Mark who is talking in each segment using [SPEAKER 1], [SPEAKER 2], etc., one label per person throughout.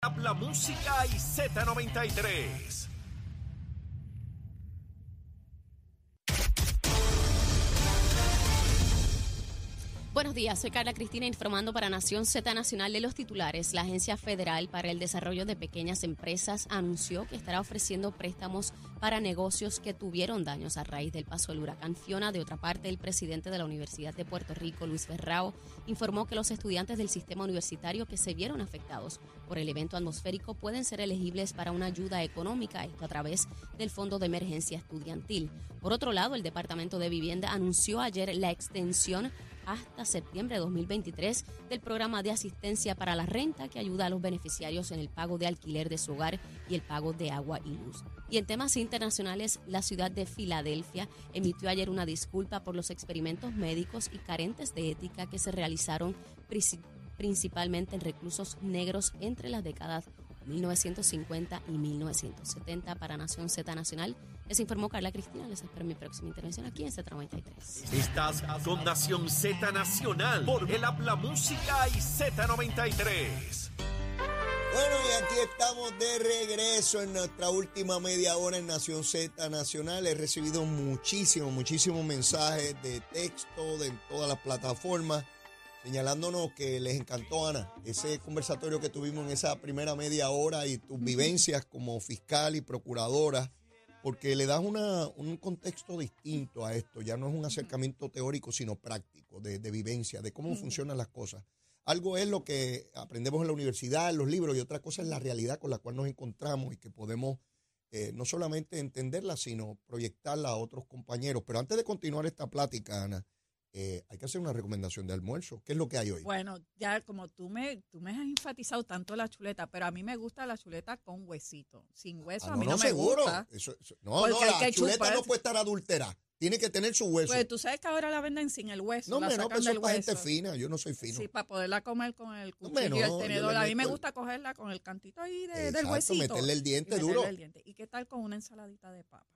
[SPEAKER 1] La música y Z93.
[SPEAKER 2] Buenos días, soy Carla Cristina informando para Nación Z Nacional de los titulares. La Agencia Federal para el Desarrollo de Pequeñas Empresas anunció que estará ofreciendo préstamos para negocios que tuvieron daños a raíz del paso del huracán Fiona. De otra parte, el presidente de la Universidad de Puerto Rico, Luis Ferrao, informó que los estudiantes del sistema universitario que se vieron afectados por el evento atmosférico pueden ser elegibles para una ayuda económica, esto a través del Fondo de Emergencia Estudiantil. Por otro lado, el Departamento de Vivienda anunció ayer la extensión hasta septiembre de 2023 del programa de asistencia para la renta que ayuda a los beneficiarios en el pago de alquiler de su hogar y el pago de agua y luz. Y en temas internacionales, la ciudad de Filadelfia emitió ayer una disculpa por los experimentos médicos y carentes de ética que se realizaron principalmente en reclusos negros entre las décadas 1950 y 1970 para Nación Z Nacional. Les informó Carla Cristina. Les espero mi próxima intervención aquí en Z93.
[SPEAKER 1] Estás con Nación Z Nacional por el Habla Música y Z93.
[SPEAKER 3] Bueno, y aquí estamos de regreso en nuestra última media hora en Nación Z Nacional. He recibido muchísimos, muchísimos mensajes de texto de todas las plataformas señalándonos que les encantó, Ana, ese conversatorio que tuvimos en esa primera media hora y tus vivencias como fiscal y procuradora, porque le das una, un contexto distinto a esto. Ya no es un acercamiento teórico, sino práctico, de, vivencia, de cómo funcionan las cosas. Algo es lo que aprendemos en la universidad, en los libros, y otra cosa es la realidad con la cual nos encontramos y que podemos eh, no solamente entenderla, sino proyectarla a otros compañeros. Pero antes de continuar esta plática, Ana, eh, hay que hacer una recomendación de almuerzo. ¿Qué es lo que hay hoy?
[SPEAKER 4] Bueno, ya como tú me, tú me has enfatizado tanto la chuleta, pero a mí me gusta la chuleta con huesito. Sin hueso
[SPEAKER 3] ah,
[SPEAKER 4] a mí no,
[SPEAKER 3] no
[SPEAKER 4] me
[SPEAKER 3] seguro.
[SPEAKER 4] gusta.
[SPEAKER 3] no, no, la chuleta no puede estar adulterada. Tiene que tener su hueso.
[SPEAKER 4] Pues tú sabes que ahora la venden sin el hueso.
[SPEAKER 3] No, no, pero eso es para gente fina. Yo no soy fino.
[SPEAKER 4] Sí, para poderla comer con el cuchillo y el tenedor. A mí me gusta cogerla con el cantito ahí de, del huesito.
[SPEAKER 3] meterle el diente duro.
[SPEAKER 4] El diente. ¿Y qué tal con una ensaladita de papa?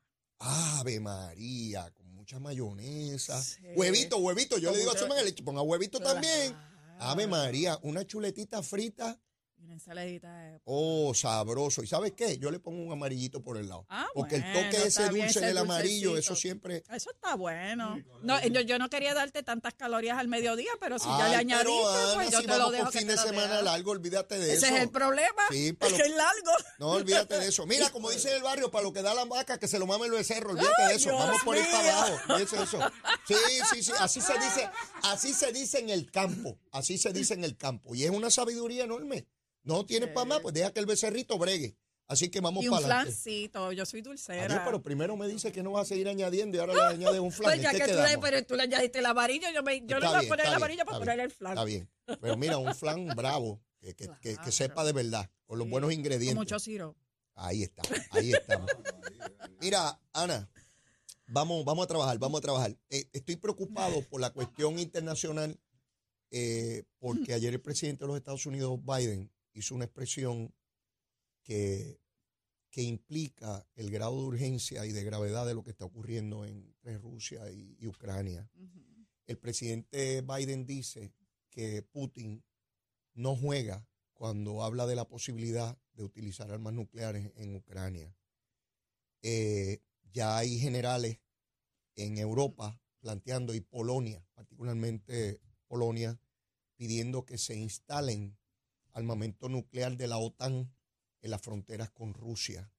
[SPEAKER 3] Ave María, con mucha mayonesa. Huevito, huevito. Yo le digo a su madre, ponga huevito también. Ave María, una chuletita frita
[SPEAKER 4] una ensaladita de...
[SPEAKER 3] Oh, sabroso. ¿Y sabes qué? Yo le pongo un amarillito por el lado.
[SPEAKER 4] Ah,
[SPEAKER 3] porque el toque de ese dulce del amarillo, eso siempre...
[SPEAKER 4] Eso está bueno. No, yo, no quería darte tantas calorías al mediodía, pero si ya le añadiste, pues yo te lo dejo
[SPEAKER 3] fin de semana largo, olvídate de
[SPEAKER 4] eso.
[SPEAKER 3] Ese
[SPEAKER 4] es el problema. Sí, para es que es largo.
[SPEAKER 3] No, olvídate de eso. Mira, como dice el barrio, para lo que da la vaca, que se lo mame el becerro, olvídate de eso. Vamos por ir para abajo. eso. Sí, sí, sí. Así se dice, así se dice en el campo. Así se dice en el campo. Y es una sabiduría enorme. No tienes para más, pues deja que el becerrito bregue. Así que vamos para
[SPEAKER 4] adelante. un flancito, yo soy dulcera.
[SPEAKER 3] pero primero me dice que no vas a seguir añadiendo y ahora le añades un flan.
[SPEAKER 4] Pues ya que tú le, pero tú le añadiste el amarillo, yo, me, yo le voy a poner el amarillo para poner el flan.
[SPEAKER 3] Está bien. Pero mira, un flan bravo, que, que, que, sepa de verdad, con los buenos ingredientes.
[SPEAKER 4] mucho siro.
[SPEAKER 3] Ahí está, ahí estamos. Mira, Ana, vamos, vamos a trabajar, vamos a trabajar. Eh, estoy preocupado por la cuestión internacional eh, porque ayer el presidente de los Estados Unidos, Biden, hizo una expresión que, que implica el grado de urgencia y de gravedad de lo que está ocurriendo entre Rusia y, Ucrania. El presidente Biden dice que Putin no juega cuando habla de la posibilidad de utilizar armas nucleares en Ucrania. Eh, ya hay generales en Europa planteando, y Polonia, particularmente Polonia, pidiendo que se instalen armamento nuclear de la OTAN en las fronteras con Rusia.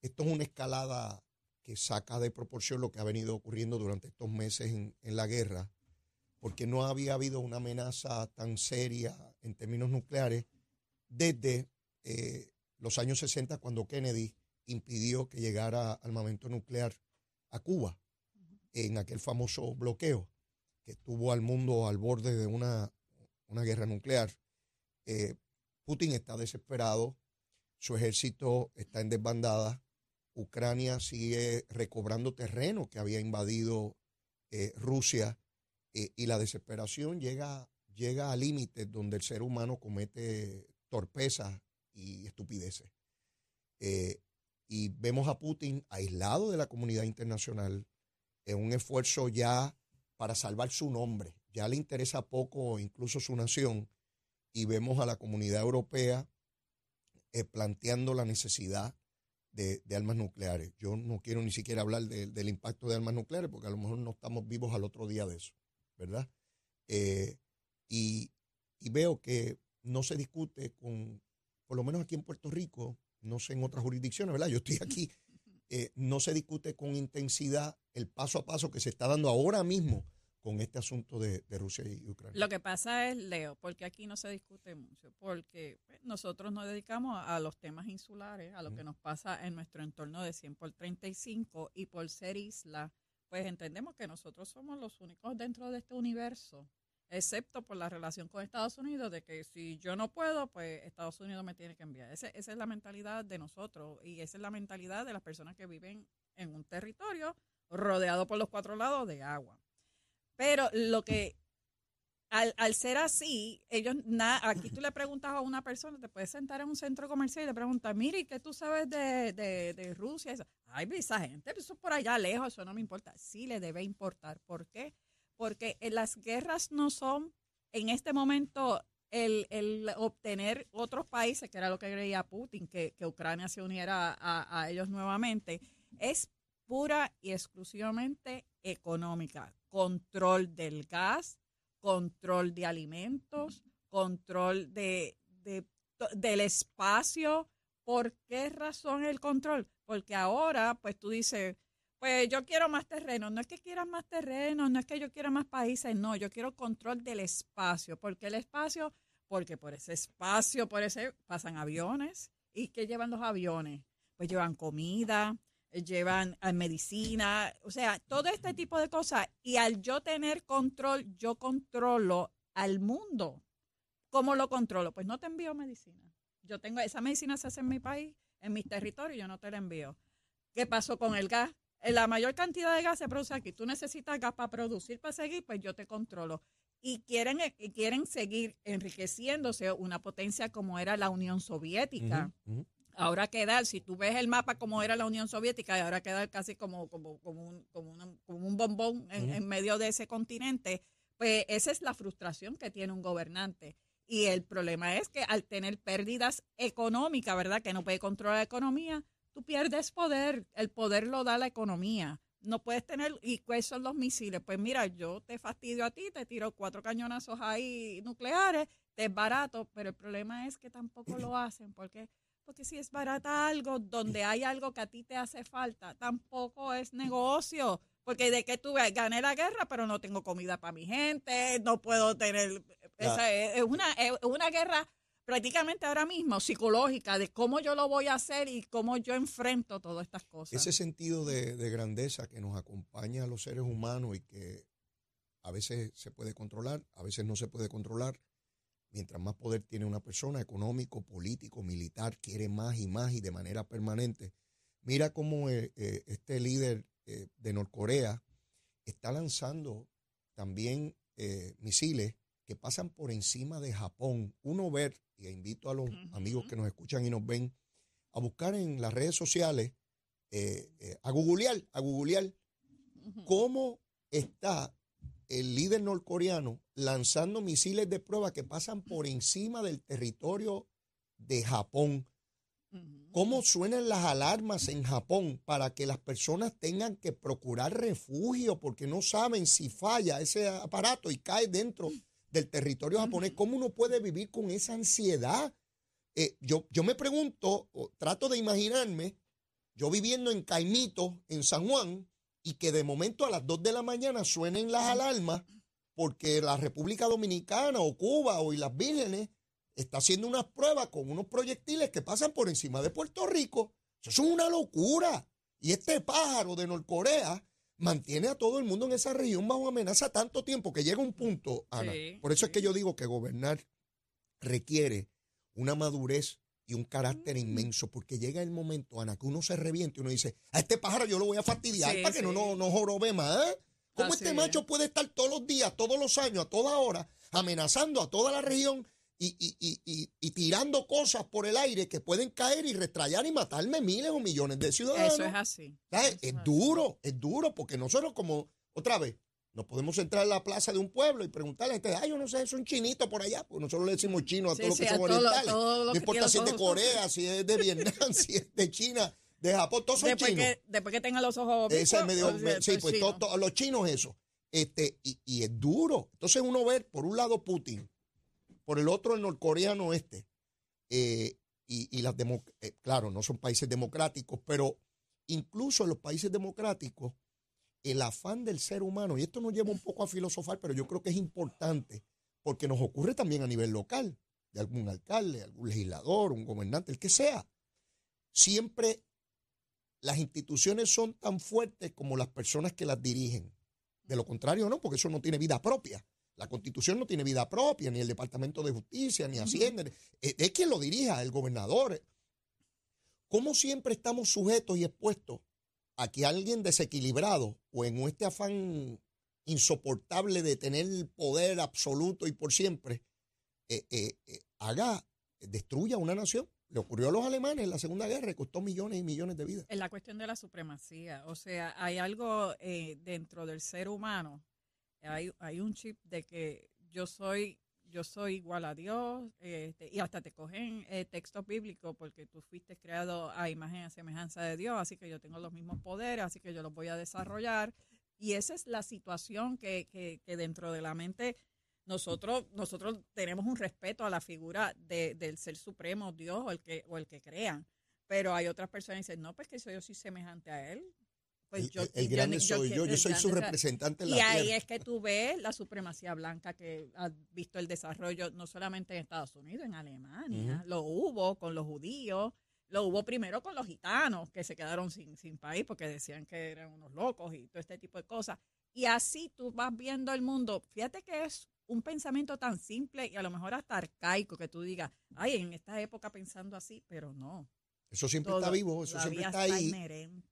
[SPEAKER 3] Esto es una escalada que saca de proporción lo que ha venido ocurriendo durante estos meses en, la guerra, porque no había habido una amenaza tan seria en términos nucleares desde eh, los años 60, cuando Kennedy impidió que llegara armamento nuclear a Cuba en aquel famoso bloqueo que tuvo al mundo al borde de una, una guerra nuclear. Eh, Putin está desesperado, su ejército está en desbandada, Ucrania sigue recobrando terreno que había invadido eh, Rusia eh, y la desesperación llega, llega a límites donde el ser humano comete torpezas y estupideces. y vemos a Putin aislado de la comunidad internacional en un esfuerzo ya para salvar su nombre. Ya le interesa poco incluso su nación y vemos a la comunidad europea eh, planteando la necesidad de, de armas nucleares. Yo no quiero ni siquiera hablar de- del impacto de armas nucleares porque a lo mejor no estamos vivos al otro día de eso, ¿verdad? Eh, y, y veo que no se discute con, por lo menos aquí en Puerto Rico, no sé en otras jurisdicciones, ¿verdad? Yo estoy aquí, eh, no se discute con intensidad el paso a paso que se está dando ahora mismo con este asunto de, de Rusia y Ucrania.
[SPEAKER 4] Lo que pasa es, Leo, porque aquí no se discute mucho, porque pues, nosotros nos dedicamos a los temas insulares, a lo que nos pasa en nuestro entorno de 100 por 35 y por ser isla, pues entendemos que nosotros somos los únicos dentro de este universo, excepto por la relación con Estados Unidos, de que si yo no puedo, pues Estados Unidos me tiene que enviar. Ese- esa es la mentalidad de nosotros y esa es la mentalidad de las personas que viven en un territorio rodeado por los cuatro lados de agua. Pero lo que al, al ser así, ellos, na- aquí tú le preguntas a una persona, te puedes sentar en un centro comercial y le preguntas, mire, ¿y ¿qué tú sabes de, de, Rusia? Eso, Ay, pues, esa gente, eso es por allá lejos, eso no me importa. Sí le debe importar. ¿Por qué? Porque eh, las guerras no son, en este momento, el, el obtener otros países, que era lo que creía Putin, que, que Ucrania se uniera a, a ellos nuevamente, es pura y exclusivamente económica. Control del gas, control de alimentos, control de, de del espacio. ¿Por qué razón el control? Porque ahora, pues tú dices, pues yo quiero más terreno. No es que quieras más terreno, no es que yo quiera más países, no, yo quiero control del espacio. ¿Por qué el espacio? Porque por ese espacio, por ese, pasan aviones. ¿Y qué llevan los aviones? Pues llevan comida, llevan eh, medicina, o sea, todo este tipo de cosas. Y al yo tener control, yo controlo al mundo. ¿Cómo lo controlo? Pues no te envío medicina. Yo tengo, esa medicina se hace en mi país, en mis territorios, yo no te la envío. ¿Qué pasó con el gas? Eh, La mayor cantidad de gas se produce aquí. Tú necesitas gas para producir, para seguir, pues yo te controlo. Y quieren, eh, y quieren seguir enriqueciéndose una potencia como era la Unión Soviética. Ahora queda, si tú ves el mapa como era la Unión Soviética, y ahora queda casi como, como, como, un, como, una- como un bombón en, medio de ese continente, pues esa es la frustración que tiene un gobernante. Y el problema es que al tener pérdidas económicas, ¿verdad? Que no puede controlar la economía, tú pierdes poder. El poder lo da la economía. No puedes tener, ¿y cuáles son los misiles? Pues mira, yo te fastidio a ti, te tiro cuatro cañonazos ahí nucleares, te es barato, pero el problema es que tampoco lo hacen, porque porque si es barata algo, donde hay algo que a ti te hace falta, tampoco es negocio. Porque de que tú ves, gané la guerra, pero no tengo comida para mi gente, no puedo tener... esa es, es una, es una guerra prácticamente ahora mismo psicológica de cómo yo lo voy a hacer y cómo yo enfrento todas estas cosas.
[SPEAKER 3] Ese sentido de, de grandeza que nos acompaña a los seres humanos y que a veces se puede controlar, a veces no se puede controlar. Mientras más poder tiene una persona, económico, político, militar, quiere más y más y de manera permanente. Mira cómo eh, eh, este líder eh, de Norcorea está lanzando también misiles que pasan por encima de Japón. Uno ver, y invito a los amigos que nos escuchan y nos ven, a buscar en las redes sociales, a googlear, a googlear cómo está el líder norcoreano lanzando misiles de prueba que pasan por encima del territorio de Japón. ¿Cómo suenan las alarmas en Japón para que las personas tengan que procurar refugio porque no saben si falla ese aparato y cae dentro del territorio japonés? ¿Cómo uno puede vivir con esa ansiedad? Eh, yo, yo me pregunto, o trato de imaginarme, yo viviendo en Caimito, en San Juan, y que de momento a las 2 de la mañana suenen las alarmas porque la República Dominicana o Cuba o las Vírgenes está haciendo unas pruebas con unos proyectiles que pasan por encima de Puerto Rico. Eso es una locura. Y este pájaro de Norcorea mantiene a todo el mundo en esa región bajo amenaza tanto tiempo que llega un punto, Ana.
[SPEAKER 4] Sí,
[SPEAKER 3] por eso es que yo digo que gobernar requiere una madurez y un carácter
[SPEAKER 4] Mm.
[SPEAKER 3] inmenso, porque llega el momento, Ana, que uno se reviente y uno dice, a este pájaro yo lo voy a fastidiar
[SPEAKER 4] Sí,
[SPEAKER 3] para que no, no, no jorobe más. ¿Cómo
[SPEAKER 4] Así
[SPEAKER 3] este
[SPEAKER 4] es.
[SPEAKER 3] macho puede estar todos los días, todos los años, a toda hora, amenazando a toda la región y, y- y- y- tirando cosas por el aire que pueden caer y restrayar y matarme miles o millones de ciudadanos?
[SPEAKER 4] Eso es así.
[SPEAKER 3] Es
[SPEAKER 4] así.
[SPEAKER 3] duro, es duro, porque nosotros como, otra vez, No podemos entrar a la plaza de un pueblo y preguntarle a este, ay, yo no sé, es un chinito por allá, porque nosotros le decimos chino a
[SPEAKER 4] Sí,
[SPEAKER 3] todos los que son orientales.
[SPEAKER 4] lo
[SPEAKER 3] no importa si es de. Corea, si es de Vietnam, si es de China, de Japón, todos son
[SPEAKER 4] Después
[SPEAKER 3] chinos.
[SPEAKER 4] que, después que tenga los ojos
[SPEAKER 3] Ese es medio, sí, pues todo- todo- los chinos eso. Este, y, y es duro. Entonces uno ve, por un lado Putin, por el otro el norcoreano este, eh, y, y las eh, claro, no son países democráticos, pero incluso en los países democráticos, el afán del ser humano, y esto nos lleva un poco a filosofar, pero yo creo que es importante, porque nos ocurre también a nivel local, de algún alcalde, algún legislador, un gobernante, el que sea. Siempre las instituciones son tan fuertes como las personas que las dirigen. De lo contrario, no, porque eso no tiene vida propia. La constitución no tiene vida propia, ni el Departamento de Justicia, ni Hacienda. Es, es quien lo dirija, el gobernador. ¿Cómo siempre estamos sujetos y expuestos a que alguien desequilibrado o en este afán insoportable de tener el poder absoluto y por siempre, eh, eh, eh, haga, destruya una nación? Le ocurrió a los alemanes en la Segunda Guerra y costó millones y millones de vidas.
[SPEAKER 4] Es la cuestión de la supremacía. O sea, hay algo eh, dentro del ser humano, hay un chip de que yo soy yo soy igual a Dios este, y hasta te cogen eh, textos bíblicos porque tú fuiste creado a imagen y semejanza de Dios, así que yo tengo los mismos poderes, así que yo los voy a desarrollar. Y esa es la situación que, que, que dentro de la mente nosotros, nosotros tenemos un respeto a la figura de, del ser supremo, Dios o el que, o el que crean. Pero hay otras personas que dicen, no, pues que yo soy semejante a él. Pues
[SPEAKER 3] el,
[SPEAKER 4] yo,
[SPEAKER 3] grande
[SPEAKER 4] yo-
[SPEAKER 3] soy yo, yo soy su representante en
[SPEAKER 4] y ahí es que tú ves la supremacía blanca que ha visto el desarrollo no solamente en Estados Unidos, en Alemania. Lo hubo con los judíos, lo hubo primero con los gitanos que se quedaron sin, sin país porque decían que eran unos locos y todo este tipo de cosas. Y así tú vas viendo el mundo. Fíjate que es un pensamiento tan simple y a lo mejor hasta arcaico que tú digas, ay, en esta época pensando así, pero no.
[SPEAKER 3] Eso siempre
[SPEAKER 4] Todo
[SPEAKER 3] está vivo, eso siempre
[SPEAKER 4] todavía
[SPEAKER 3] está ahí.
[SPEAKER 4] inherente.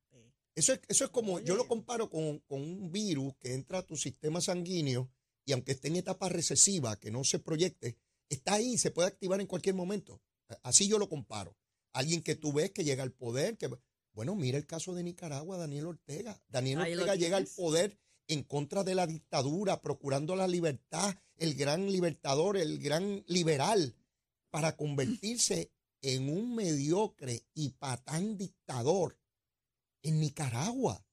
[SPEAKER 3] Eso es, eso es como, yo lo comparo con, con un virus que entra a tu sistema sanguíneo y aunque esté en etapa recesiva, que no se proyecte, está ahí, se puede activar en cualquier momento. Así yo lo comparo. Alguien que tú ves que llega al poder, que bueno, mira el caso de Nicaragua, Daniel Ortega. Daniel
[SPEAKER 4] Ahí
[SPEAKER 3] Ortega llega al poder en contra de la dictadura, procurando la libertad, el gran libertador, el gran liberal, para convertirse en un mediocre y patán dictador en Nicaragua.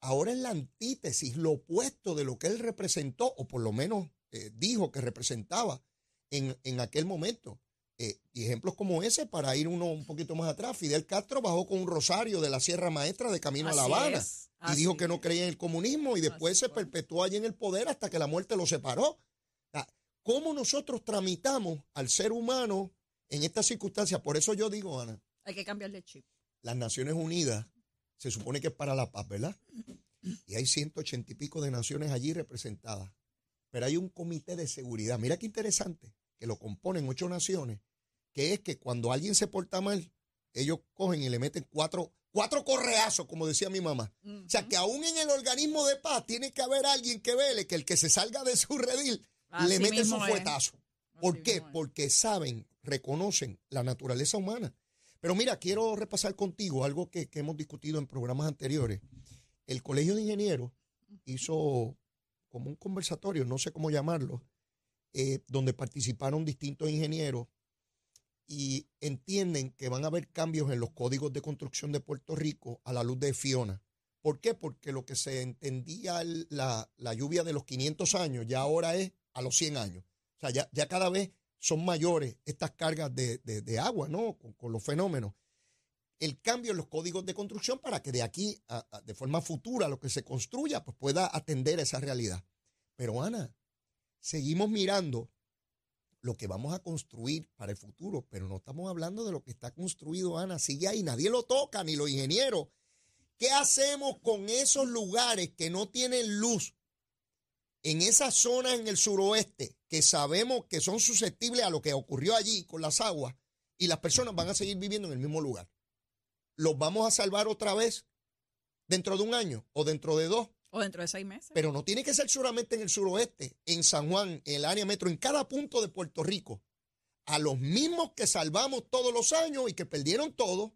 [SPEAKER 3] Ahora es la antítesis, lo opuesto de lo que él representó, o por lo menos eh, dijo que representaba en, en aquel momento. Eh, y ejemplos como ese, para ir uno un poquito más atrás, Fidel Castro bajó con un rosario de la Sierra Maestra de camino a La Habana
[SPEAKER 4] es,
[SPEAKER 3] y dijo que no creía en el comunismo y después
[SPEAKER 4] Así
[SPEAKER 3] se perpetuó allí en el poder hasta que la muerte lo separó. ¿Cómo nosotros tramitamos al ser humano en estas circunstancias? Por eso yo digo, Ana,
[SPEAKER 4] Hay que cambiarle chip.
[SPEAKER 3] las Naciones Unidas se supone que es para la paz, ¿verdad? Y hay 180 y pico de naciones allí representadas. Pero hay un comité de seguridad. Mira qué interesante, que lo componen ocho naciones, que es que cuando alguien se porta mal, ellos cogen y le meten cuatro, cuatro correazos, como decía mi mamá. O sea, que aún en el organismo de paz tiene que haber alguien que vele que el que se salga de su redil le mete su
[SPEAKER 4] es.
[SPEAKER 3] fuetazo. ¿Por
[SPEAKER 4] Así
[SPEAKER 3] qué? Porque saben, reconocen la naturaleza humana. Pero mira, quiero repasar contigo algo que, hemos discutido en programas anteriores. El Colegio de Ingenieros hizo como un conversatorio, no sé cómo llamarlo, eh, donde participaron distintos ingenieros y entienden que van a haber cambios en los códigos de construcción de Puerto Rico a la luz de Fiona. ¿Por qué? Porque lo que se entendía la, la lluvia de los 500 años ya ahora es a los 100 años. O sea, ya, ya cada vez son mayores estas cargas de, de- agua, ¿no? Con, los fenómenos. El cambio en los códigos de construcción para que de aquí, de forma futura, lo que se construya, pues pueda atender a esa realidad. Pero Ana, seguimos mirando lo que vamos a construir para el futuro, pero no estamos hablando de lo que está construido, Ana. Sigue ahí, nadie lo toca, ni los ingenieros. ¿Qué hacemos con esos lugares que no tienen luz? En esas zonas en el suroeste que sabemos que son susceptibles a lo que ocurrió allí con las aguas y las personas van a seguir viviendo en el mismo lugar. ¿Los vamos a salvar otra vez dentro de un año o dentro de dos?
[SPEAKER 4] O dentro de seis meses.
[SPEAKER 3] Pero no tiene que ser solamente en el suroeste, en San Juan, en el área metro, en cada punto de Puerto Rico. A los mismos que salvamos todos los años y que perdieron todo,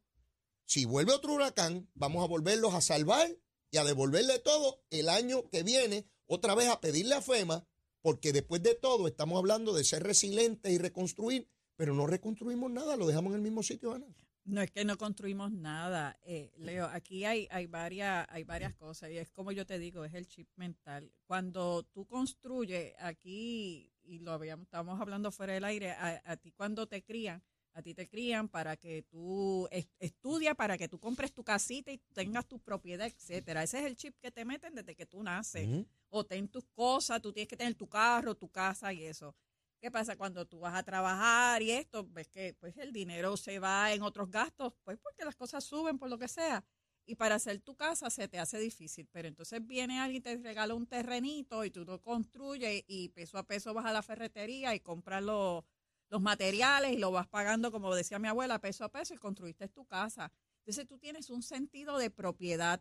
[SPEAKER 3] si vuelve otro huracán, vamos a volverlos a salvar y a devolverle todo el año que viene otra vez a pedirle a FEMA, porque después de todo estamos hablando de ser resilientes y reconstruir, pero no reconstruimos nada, lo dejamos en el mismo sitio, Ana.
[SPEAKER 4] No es que no construimos nada, eh, Leo. Aquí hay, hay varias, hay varias cosas y es como yo te digo, es el chip mental. Cuando tú construyes aquí y lo habíamos, estábamos hablando fuera del aire, a, a ti cuando te crían, a ti te crían para que tú es- estudias, para que tú compres tu casita y tengas tu propiedad, etcétera. Ese es el chip que te meten desde que tú naces. O ten tus cosas, tú tienes que tener tu carro, tu casa y eso. ¿Qué pasa cuando tú vas a trabajar y esto? Ves que pues el dinero se va en otros gastos, pues porque las cosas suben por lo que sea. Y para hacer tu casa se te hace difícil. Pero entonces viene alguien y te regala un terrenito y tú lo construyes y peso a peso vas a la ferretería y compras los, los materiales y lo vas pagando, como decía mi abuela, peso a peso y construiste tu casa. Entonces tú tienes un sentido de propiedad.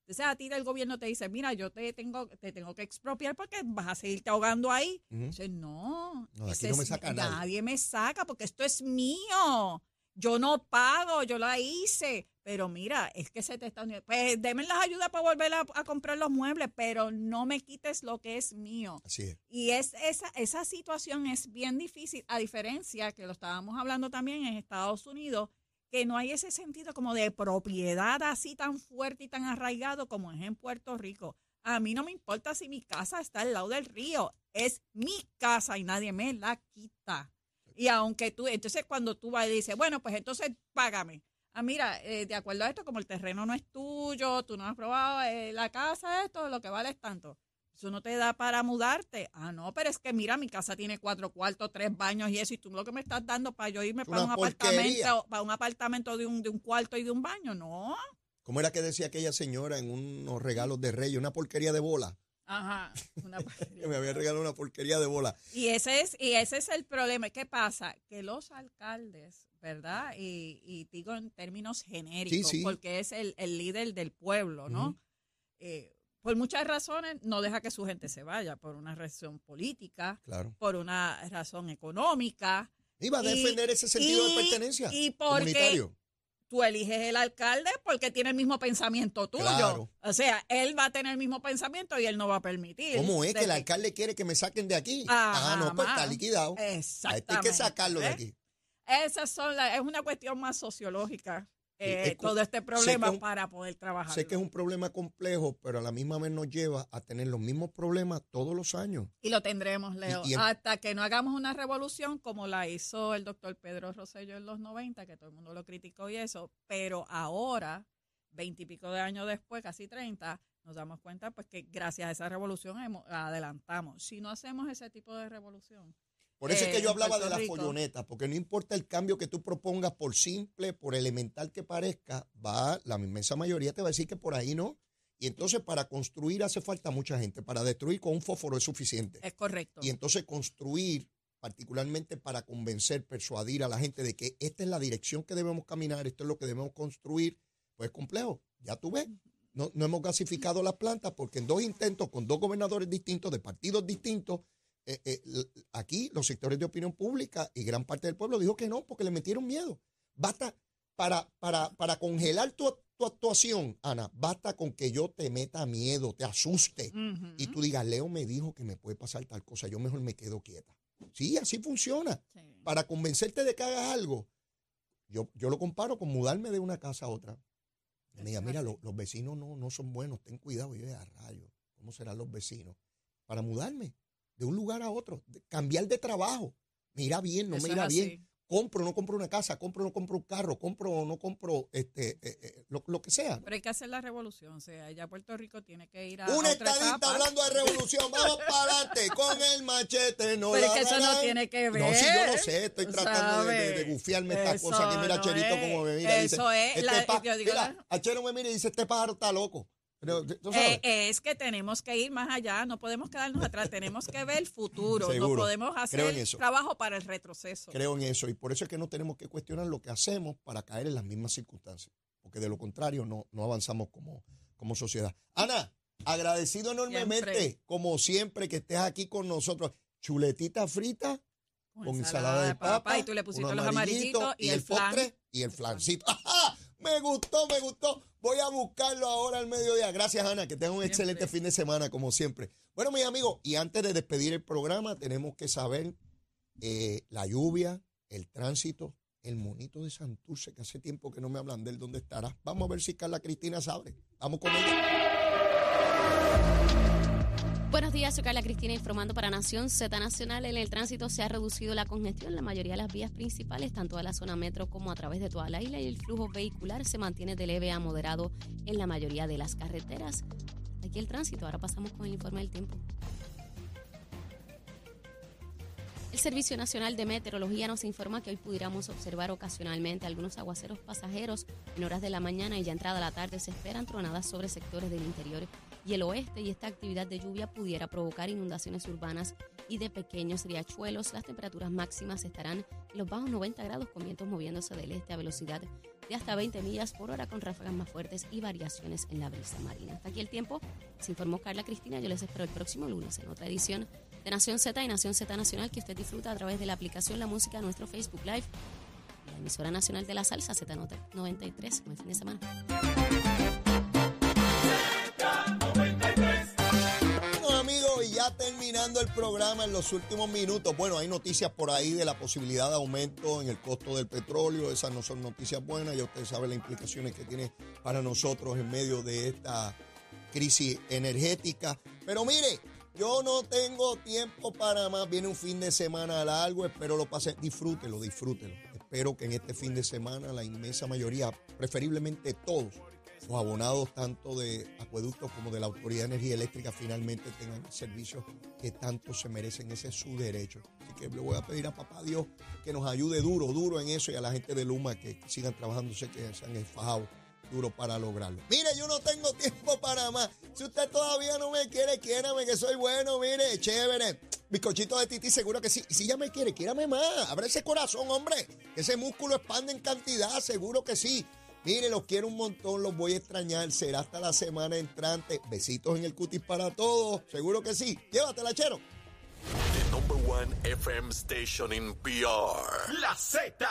[SPEAKER 4] Entonces a ti el gobierno te dice, mira, yo te tengo, te tengo que expropiar porque vas a seguirte ahogando ahí.
[SPEAKER 3] Ujú.
[SPEAKER 4] Dice, no,
[SPEAKER 3] No, aquí me
[SPEAKER 4] es-
[SPEAKER 3] saca nadie.
[SPEAKER 4] me saca porque esto es mío. Yo no pago, yo la hice. Pero mira, es que se te está uniendo. Pues denme las ayudas para volver a, a comprar los muebles, pero no me quites lo que es mío.
[SPEAKER 3] Así es.
[SPEAKER 4] Y es esa, esa situación es bien difícil, a diferencia que lo estábamos hablando también en Estados Unidos, que no hay ese sentido como de propiedad así tan fuerte y tan arraigado como es en Puerto Rico. A mí no me importa si mi casa está al lado del río, es mi casa y nadie me la quita. Y aunque tú, entonces cuando tú vas y dices, bueno, pues entonces págame. Ah, mira, eh, de acuerdo a esto, como el terreno no es tuyo, tú no has probado eh, la casa, esto, lo que vale es tanto. Eso no te da para mudarte. Ah, no, pero es que mira, mi casa tiene cuatro cuartos, tres baños y eso, y tú lo que me estás dando para yo irme para un
[SPEAKER 3] porquería.
[SPEAKER 4] apartamento, para un apartamento de un, de un cuarto y de un baño, no.
[SPEAKER 3] ¿Cómo era que decía aquella señora en unos regalos de reyes? Una porquería de bola.
[SPEAKER 4] Ajá. una
[SPEAKER 3] Que
[SPEAKER 4] porquería.
[SPEAKER 3] me había regalado una porquería de bola.
[SPEAKER 4] Y ese es, y ese es el problema. ¿Qué pasa? Que los alcaldes, ¿verdad? Y, y digo en términos genéricos,
[SPEAKER 3] Sí, sí.
[SPEAKER 4] porque es el, el líder del pueblo, ¿no? Eh, por muchas razones no deja que su gente se vaya, por una razón política,
[SPEAKER 3] Claro.
[SPEAKER 4] por una razón económica.
[SPEAKER 3] Iba a
[SPEAKER 4] Y-
[SPEAKER 3] defender ese sentido
[SPEAKER 4] y-
[SPEAKER 3] de pertenencia
[SPEAKER 4] y porque
[SPEAKER 3] comunitario.
[SPEAKER 4] Tú eliges el alcalde porque tiene el mismo pensamiento tuyo.
[SPEAKER 3] Claro.
[SPEAKER 4] O sea, él va a tener el mismo pensamiento y él no va a permitir.
[SPEAKER 3] ¿Cómo es que el alcalde quiere que me saquen de aquí?
[SPEAKER 4] Ah,
[SPEAKER 3] ah, no, pues está liquidado. A este hay que sacarlo de aquí.
[SPEAKER 4] Esas son la- es una cuestión más sociológica eh,
[SPEAKER 3] es
[SPEAKER 4] todo este problema
[SPEAKER 3] un-
[SPEAKER 4] para poder trabajar.
[SPEAKER 3] Sé que es un problema complejo, pero a la misma vez nos lleva a tener los mismos problemas todos los años.
[SPEAKER 4] Y lo tendremos, Leo,
[SPEAKER 3] Y- y el-
[SPEAKER 4] hasta que no hagamos una revolución como la hizo el doctor Pedro Rosselló en los 90, que todo el mundo lo criticó y eso, pero ahora, veintipico de años después, casi 30, nos damos cuenta pues que gracias a esa revolución hemos- adelantamos. Si no hacemos ese tipo de revolución,
[SPEAKER 3] Por eso es
[SPEAKER 4] Eh,
[SPEAKER 3] que yo
[SPEAKER 4] en
[SPEAKER 3] hablaba de la
[SPEAKER 4] Rico.
[SPEAKER 3] folloneta, porque no importa el cambio que tú propongas, por simple, por elemental que parezca, va la inmensa mayoría te va a decir que por ahí no. Y entonces para construir hace falta mucha gente, para destruir con un fósforo es suficiente.
[SPEAKER 4] es correcto.
[SPEAKER 3] Y entonces construir, particularmente para convencer, persuadir a la gente de que esta es la dirección que debemos caminar, esto es lo que debemos construir, pues es complejo. Ya tú ves, no, no hemos gasificado las plantas porque en dos intentos con dos gobernadores distintos, de partidos distintos, eh, eh, aquí los sectores de opinión pública y gran parte del pueblo dijo que no porque le metieron miedo. Basta para, para, para congelar tu, tu actuación, Ana, basta con que yo te meta miedo, te asuste y tú digas, Leo me dijo que me puede pasar tal cosa, yo mejor me quedo quieta. Sí, así funciona.
[SPEAKER 4] Sí.
[SPEAKER 3] Para convencerte de que hagas algo, yo, yo lo comparo con mudarme de una casa a otra. Me diga, mira, lo- los vecinos no, no son buenos, ten cuidado. Y yo, a rayo, ¿cómo serán los vecinos? Para mudarme de un lugar a otro, de- cambiar de trabajo. Me irá bien, no
[SPEAKER 4] Eso
[SPEAKER 3] me
[SPEAKER 4] es
[SPEAKER 3] irá bien. Compro no compro una casa, compro no compro un carro, compro o no compro este, eh, eh, lo, lo que sea.
[SPEAKER 4] Pero hay que hacer la revolución, o sea, ya Puerto Rico tiene que ir a
[SPEAKER 3] Un estadista hablando de revolución, vamos para adelante con el machete, no
[SPEAKER 4] Pero es
[SPEAKER 3] la
[SPEAKER 4] que eso no
[SPEAKER 3] darán.
[SPEAKER 4] tiene que ver.
[SPEAKER 3] No, sí, yo lo sé, estoy tratando de, de, de gufiarme estas cosas. Que mira,
[SPEAKER 4] no
[SPEAKER 3] Cherito,
[SPEAKER 4] es-
[SPEAKER 3] como me mira. dice,
[SPEAKER 4] Eso es,
[SPEAKER 3] este
[SPEAKER 4] la- yo digo,
[SPEAKER 3] mira, a Chero me mira y dice, este pájaro está loco. Pero, ¿tú sabes?
[SPEAKER 4] Eh, es que tenemos que ir más allá, no podemos quedarnos atrás, tenemos que ver el futuro,
[SPEAKER 3] Seguro.
[SPEAKER 4] no podemos
[SPEAKER 3] Creo en
[SPEAKER 4] hacer
[SPEAKER 3] eso.
[SPEAKER 4] trabajo para el retroceso.
[SPEAKER 3] Creo en eso y por eso es que no tenemos que cuestionar lo que hacemos para caer en las mismas circunstancias, porque de lo contrario no, no avanzamos como, como sociedad. Ana, agradecido enormemente,
[SPEAKER 4] Siempre.
[SPEAKER 3] como siempre, que estés aquí con nosotros. Chuletita frita con ensalada de papa,
[SPEAKER 4] y tú le pusiste los amarillitos y, el flan.
[SPEAKER 3] postre y el flancito. ¡Ajá! Me gustó, me gustó. Voy a buscarlo ahora al mediodía. Gracias, Ana. Que tengan un excelente fin de semana, como siempre. Bueno, mis amigos, y antes de despedir el programa, tenemos que saber eh, la lluvia, el tránsito, el monito de Santurce, que hace tiempo que no me hablan de él, ¿dónde estará? Vamos a ver si Carla Cristina sabe. Vamos con ella.
[SPEAKER 2] Buenos días, soy Carla Cristina informando para Nación Z Nacional. En el tránsito se ha reducido la congestión en la mayoría de las vías principales, tanto de la zona metro como a través de toda la isla, y el flujo vehicular se mantiene de leve a moderado en la mayoría de las carreteras. Aquí el tránsito, ahora pasamos con el informe del tiempo. El Servicio Nacional de Meteorología nos informa que hoy pudiéramos observar ocasionalmente algunos aguaceros pasajeros en horas de la mañana y ya entrada la tarde se esperan tronadas sobre sectores del interior y el oeste y esta actividad de lluvia pudiera provocar inundaciones urbanas y de pequeños riachuelos. Las temperaturas máximas estarán en los bajos 90 grados con vientos moviéndose del este a velocidad de hasta 20 millas por hora con ráfagas más fuertes y variaciones en la brisa marina. Hasta aquí el tiempo. Se informó Carla Cristina. Yo les espero el próximo lunes en otra edición de Nación Z y Nación Z Nacional que usted disfruta a través de la aplicación La Música, nuestro Facebook Live, la emisora nacional de la salsa Z93. Buen fin de semana.
[SPEAKER 3] Terminando el programa en los últimos minutos. Bueno, hay noticias por ahí de la posibilidad de aumento en el costo del petróleo. Esas no son noticias buenas. Ya usted sabe las implicaciones que tiene para nosotros en medio de esta crisis energética. Pero mire, yo no tengo tiempo para más. Viene un fin de semana largo. Espero lo pase. Disfrútelo, disfrútelo. Espero que en este fin de semana la inmensa mayoría, preferiblemente todos, los abonados tanto de acueductos como de la Autoridad de Energía Eléctrica finalmente tengan servicios que tanto se merecen. Ese es su derecho. Así que le voy a pedir a papá Dios que nos ayude duro, duro en eso y a la gente de Luma que sigan trabajando, sé que se han enfajado duro para lograrlo. Mire, yo no tengo tiempo para más. Si usted todavía no me quiere, quiérame que soy bueno, mire, chévere. Bizcochito de Titi, seguro que sí. Si ya me quiere, quiérame más. Abre ese corazón, hombre. Ese músculo expande en cantidad, seguro que sí. Mire, los quiero un montón, los voy a extrañar. Será hasta la semana entrante. Besitos en el cutis para todos. Seguro que sí. Llévatela, chero.
[SPEAKER 1] The number one FM station in PR. La Z.